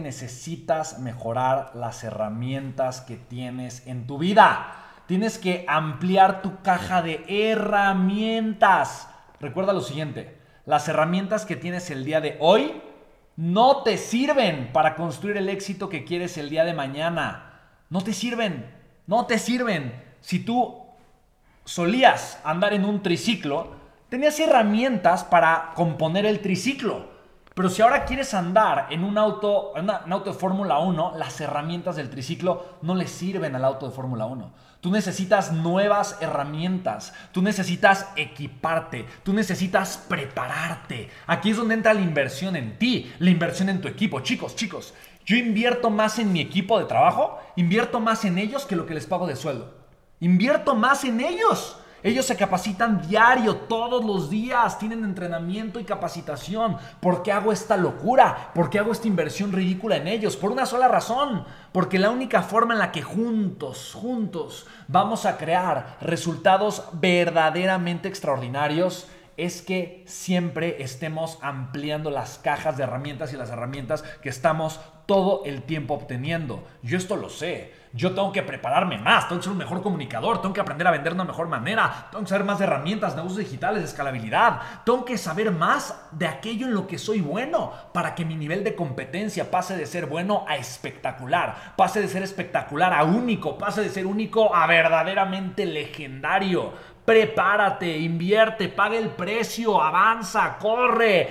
necesitas mejorar las herramientas que tienes en tu vida. Tienes que ampliar tu caja de herramientas. Recuerda lo siguiente, las herramientas que tienes el día de hoy no te sirven para construir el éxito que quieres el día de mañana. No te sirven, no te sirven. Si tú solías andar en un triciclo, tenías herramientas para componer el triciclo. Pero si ahora quieres andar en un auto, un auto de Fórmula 1, las herramientas del triciclo no le sirven al auto de Fórmula 1. Tú necesitas nuevas herramientas, tú necesitas equiparte, tú necesitas prepararte. Aquí es donde entra la inversión en ti, la inversión en tu equipo. Chicos, chicos, yo invierto más en mi equipo de trabajo, invierto más en ellos que lo que les pago de sueldo. Invierto más en ellos. Ellos se capacitan diario, todos los días, tienen entrenamiento y capacitación. ¿Por qué hago esta locura? ¿Por qué hago esta inversión ridícula en ellos? Por una sola razón. Porque la única forma en la que juntos, juntos, vamos a crear resultados verdaderamente extraordinarios es que siempre estemos ampliando las cajas de herramientas y las herramientas que estamos todo el tiempo obteniendo. Yo esto lo sé. Yo tengo que prepararme más, tengo que ser un mejor comunicador, tengo que aprender a vender de una mejor manera, tengo que saber más de herramientas, negocios digitales, escalabilidad, tengo que saber más de aquello en lo que soy bueno para que mi nivel de competencia pase de ser bueno a espectacular, pase de ser espectacular a único, pase de ser único a verdaderamente legendario. Prepárate, invierte, paga el precio, avanza, corre.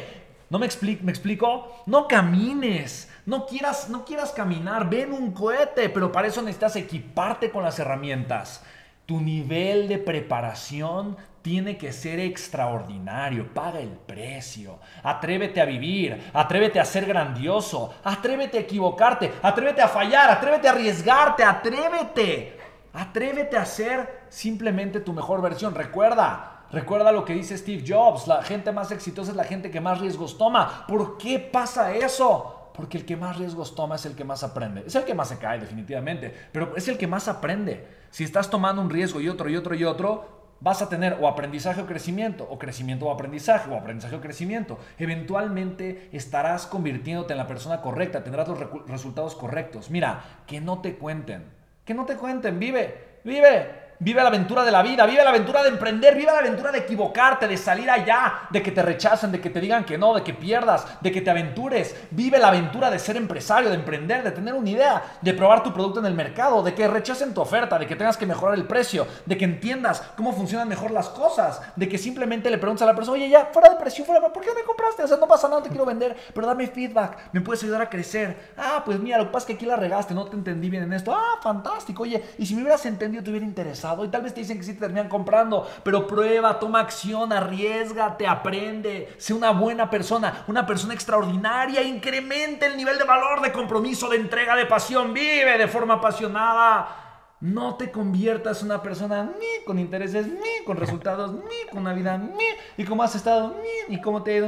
¿No me, explico? ¿Me explico? No camines. No quieras, no quieras caminar, ven un cohete, pero para eso necesitas equiparte con las herramientas. Tu nivel de preparación tiene que ser extraordinario. Paga el precio. Atrévete a vivir. Atrévete a ser grandioso. Atrévete a equivocarte. Atrévete a fallar. Atrévete a arriesgarte. Atrévete. Atrévete a ser simplemente tu mejor versión. Recuerda, recuerda lo que dice Steve Jobs. La gente más exitosa es la gente que más riesgos toma. ¿Por qué pasa eso? Porque el que más riesgos toma es el que más aprende. Es el que más se cae, definitivamente, pero es el que más aprende. Si estás tomando un riesgo y otro y otro y otro, vas a tener o aprendizaje o crecimiento, o crecimiento o aprendizaje, o aprendizaje o crecimiento. Eventualmente estarás convirtiéndote en la persona correcta, tendrás los resultados correctos. Mira, que no te cuenten, que no te cuenten, vive, vive, Vive la aventura de la vida, vive la aventura de emprender, vive la aventura de equivocarte, de salir allá, de que te rechacen, de que te digan que no, de que pierdas, de que te aventures. Vive la aventura de ser empresario, de emprender, de tener una idea, de probar tu producto en el mercado, de que rechacen tu oferta, de que tengas que mejorar el precio, de que entiendas cómo funcionan mejor las cosas, de que simplemente le preguntes a la persona, oye, ya, fuera de precio, fuera, ¿por qué no me compraste? O sea, no pasa nada, te quiero vender, pero dame feedback, me puedes ayudar a crecer. Ah, pues mira, lo que pasa es que aquí la regaste, no te entendí bien en esto. Ah, fantástico, oye, y si me hubieras entendido, te hubiera interesado y tal vez te dicen que sí te terminan comprando, pero prueba, toma acción, arriesgate, aprende, sé una buena persona, una persona extraordinaria, incrementa el nivel de valor, de compromiso, de entrega, de pasión, vive de forma apasionada. No te conviertas en una persona ni con intereses, ni con resultados, ni con una vida, ni y cómo has estado, ni y cómo te ha ido,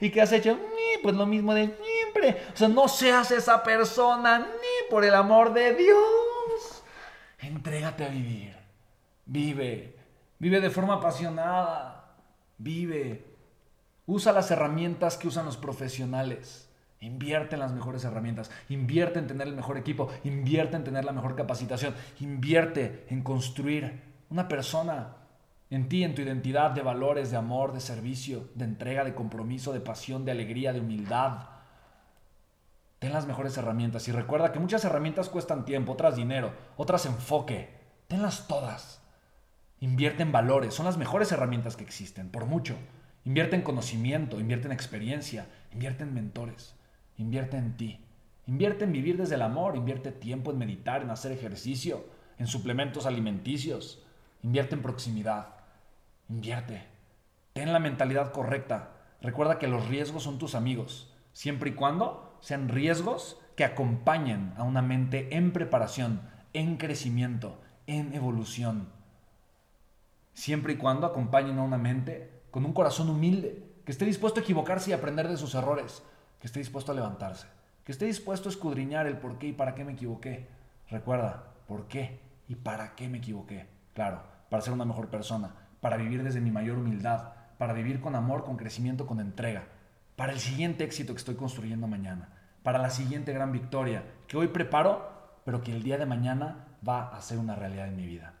ni y qué has hecho, ni pues lo mismo de siempre. O sea, no seas esa persona, ni por el amor de Dios. Entrégate a vivir. Vive, vive de forma apasionada, vive. Usa las herramientas que usan los profesionales. Invierte en las mejores herramientas, invierte en tener el mejor equipo, invierte en tener la mejor capacitación, invierte en construir una persona en ti, en tu identidad de valores, de amor, de servicio, de entrega, de compromiso, de pasión, de alegría, de humildad. Ten las mejores herramientas y recuerda que muchas herramientas cuestan tiempo, otras dinero, otras enfoque. Tenlas todas. Invierte en valores, son las mejores herramientas que existen, por mucho. Invierte en conocimiento, invierte en experiencia, invierte en mentores, invierte en ti. Invierte en vivir desde el amor, invierte tiempo en meditar, en hacer ejercicio, en suplementos alimenticios, invierte en proximidad, invierte. Ten la mentalidad correcta. Recuerda que los riesgos son tus amigos, siempre y cuando sean riesgos que acompañen a una mente en preparación, en crecimiento, en evolución siempre y cuando acompañen a una mente con un corazón humilde, que esté dispuesto a equivocarse y aprender de sus errores, que esté dispuesto a levantarse, que esté dispuesto a escudriñar el por qué y para qué me equivoqué. Recuerda, por qué y para qué me equivoqué. Claro, para ser una mejor persona, para vivir desde mi mayor humildad, para vivir con amor, con crecimiento, con entrega, para el siguiente éxito que estoy construyendo mañana. para la siguiente gran victoria que hoy preparo, pero que el día de mañana va a ser una realidad en mi vida.